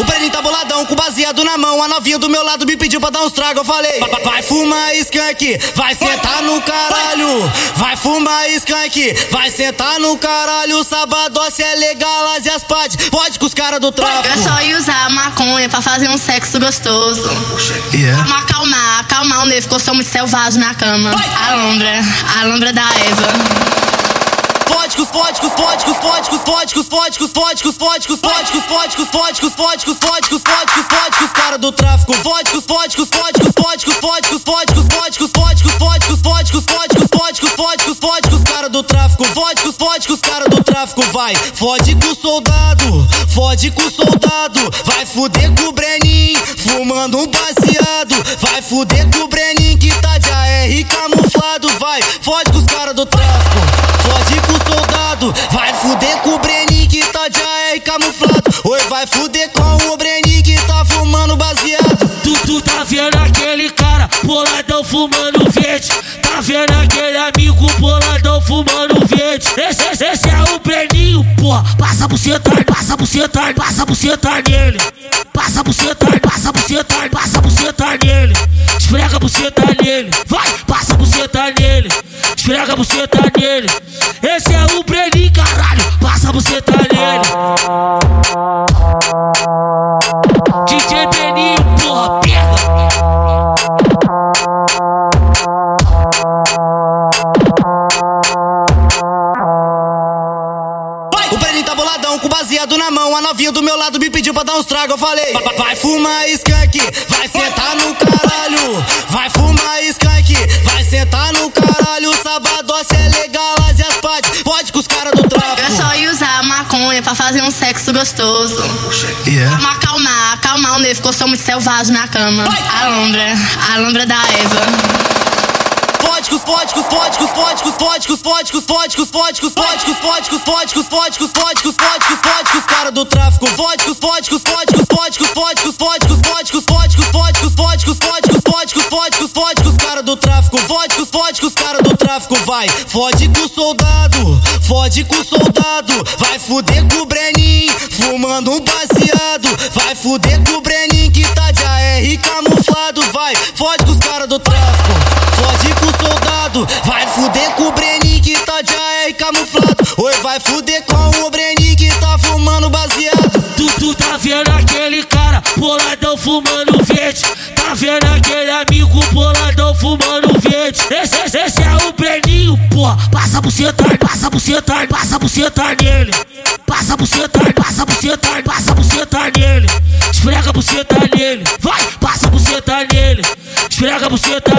O Breninho tá boladão com baseado na mão. A novinha do meu lado me pediu pra dar uns tragos. Eu falei: Vai fumar skunk, vai sentar no caralho. Vai fumar skunk, vai sentar no caralho. Sábado se é legal, as e as partes. Pode com os caras do tráfico. Eu só ia usar maconha pra fazer um sexo gostoso. Yeah. Vamos acalmar, acalmar o nervo, sou muito selvagem na cama. A lombra, a lombra da Eva. Fódicos, fódicos, fódicos, fódicos, fódicos, fódicos, fódicos, fódicos, fódicos, fódicos, fódicos, fódicos, fódicos, fódicos, fódicos, cara do tráfico. Fódicos, fódicos, fódicos, fódicos, fódicos, fódicos, fódicos, fódicos, fódicos, fódicos, fódicos, fódicos, fódicos, fódicos, cara do tráfico. Fódicos, fódicos, cara do tráfico. Vai, fode com o soldado, fode com o soldado. Vai fuder com o Brenin, fumando um baseado. Vai fuder com o Brenin que tá de AR camuflado. Vai, fode com os cara do tráfico. Vai fuder com o Brenin que tá de AR camuflado. Oi, vai fuder com o Brenin que tá fumando baseado. Tu, tu tá vendo aquele cara boladão fumando verde? Tá vendo aquele amigo boladão fumando verde? Esse, esse, esse é o Breninho, porra. Passa a buceta, passa a buceta, passa a buceta nele. Passa a buceta, passa a buceta, passa a buceta nele. Esfrega a buceta nele, vai, passa a buceta nele. Esfrega a buceta nele. Esse é o Breninho, caralho. Passa a buceta nele. DJ Breninho, porra, pega. O Brenin tá boladão com baseado na mão. A novinha do meu lado me pediu pra dar uns tragos. Eu falei: vai fumar skunk, vai sentar no caralho. Vai maconha pra fazer um sexo gostoso. Yeah. Vamos acalmar, acalmar o nervo, que eu sou muito selvagem na cama. A lombra, a lombra da Eva. Fódicos, fódicos, fódicos, fódicos, fódicos, fódicos, fódicos, fódicos, fódicos, fódicos, fódicos, fódicos, fódicos, fódicos, fódicos, cara do tráfico. Fódicos, fódicos, fódicos, fódicos, fódicos, fódicos, fódicos, fódicos, fódicos, fódicos, fódicos, fódicos, fódicos, fódicos, cara do tráfico. Fódicos, fódicos, cara do tráfico. Vai, fode com o soldado, fode com o soldado. Vai fuder com o Brenin, fumando um baseado. Vai fuder com o Brenin que tá de AR camuflado. Vai, fode com os cara do tráfico. Fode com o soldado, vai fuder com o Brenin que tá de AR camuflado. Oi, vai fuder com o Brenin que tá fumando baseado. Tu, tu tá vendo aquele cara boladão fumando verde? Tá vendo aquele amigo boladão fumando verde? Esse, esse, esse é o Breninho, porra. Passa buceta, passa buceta, passa buceta nele. Passa buceta, passa buceta, passa buceta nele. Esfrega buceta nele, vai, passa buceta nele. Esfrega buceta